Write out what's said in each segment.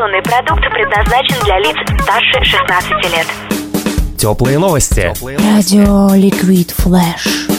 Информационный продукт предназначен для лиц старше 16 лет. Теплые новости. Радио Liquid Flash.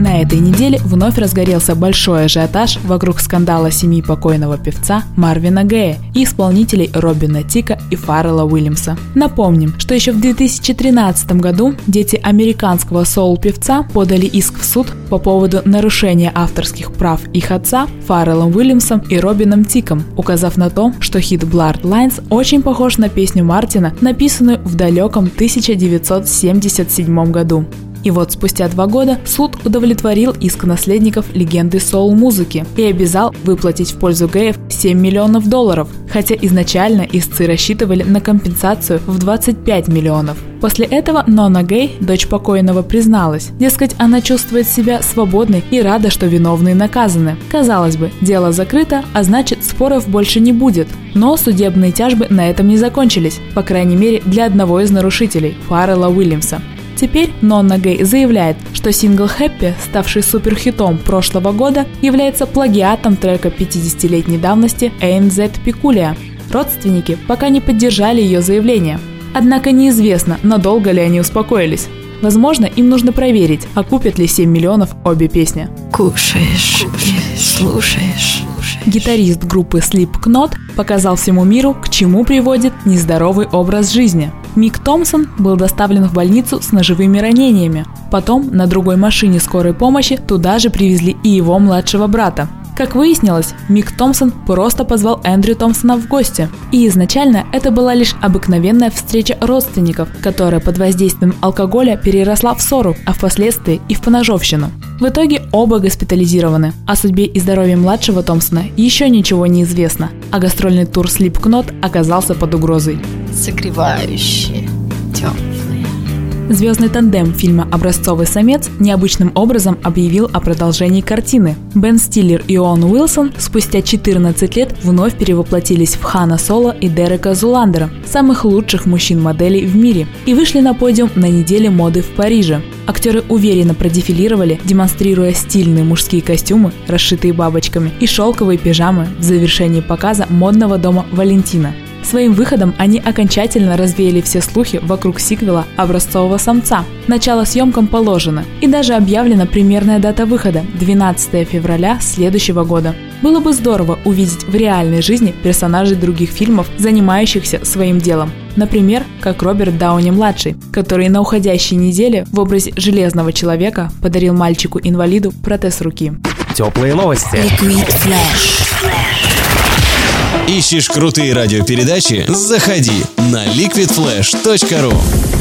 На этой неделе вновь разгорелся большой ажиотаж вокруг скандала семьи покойного певца Марвина Гэя и исполнителей Робина Тика и Фаррелла Уильямса. Напомним, что еще в 2013 году дети американского соул-певца подали иск в суд по поводу нарушения авторских прав их отца Фарреллом Уильямсом и Робином Тиком, указав на то, что хит Blurred Lines очень похож на песню Марвина, написанную в далеком 1977 году. И вот спустя два года суд удовлетворил иск наследников легенды соул-музыки и обязал выплатить в пользу геев 7 миллионов долларов, хотя изначально истцы рассчитывали на компенсацию в 25 миллионов. После этого Нона Гей, дочь покойного, призналась. Дескать, она чувствует себя свободной и рада, что виновные наказаны. Казалось бы, дело закрыто, а значит споров больше не будет. Но судебные тяжбы на этом не закончились, по крайней мере для одного из нарушителей – Фаррелла Уильямса. Теперь Нонна Гей заявляет, что сингл «Happy», ставший суперхитом прошлого года, является плагиатом трека 50-летней давности ANZ Peculiar. Родственники пока не поддержали ее заявление. Однако неизвестно, надолго ли они успокоились. Возможно, им нужно проверить, окупят ли 7 миллионов обе песни. Кушаешь, слушаешь. Гитарист группы Slipknot показал всему миру, к чему приводит нездоровый образ жизни. Мик Томпсон был доставлен в больницу с ножевыми ранениями. Потом на другой машине скорой помощи туда же привезли и его младшего брата. Как выяснилось, Мик Томпсон просто позвал Эндрю Томпсона в гости. И изначально это была лишь обыкновенная встреча родственников, которая под воздействием алкоголя переросла в ссору, а впоследствии и в поножовщину. В итоге оба госпитализированы. О судьбе и здоровье младшего Томпсона еще ничего не известно, а гастрольный тур Slipknot оказался под угрозой. Согревающие, теплые. Звездный тандем фильма «Образцовый самец» необычным образом объявил о продолжении картины. Бен Стиллер и Оуэн Уилсон спустя 14 лет вновь перевоплотились в Хана Соло и Дерека Зуландера, самых лучших мужчин-моделей в мире, и вышли на подиум на неделе моды в Париже. Актеры уверенно продефилировали, демонстрируя стильные мужские костюмы, расшитые бабочками, и шелковые пижамы в завершении показа модного дома Валентина. Своим выходом они окончательно развеяли все слухи вокруг сиквела «Образцового самца». Начало съемкам положено, и даже объявлена примерная дата выхода – 12 февраля следующего года. Было бы здорово увидеть в реальной жизни персонажей других фильмов, занимающихся своим делом. Например, как Роберт Дауни-младший, который на уходящей неделе в образе Железного Человека подарил мальчику-инвалиду протез руки. Теплые новости. Ликвид Флэш. Ищешь крутые радиопередачи? Заходи на liquidflash.ru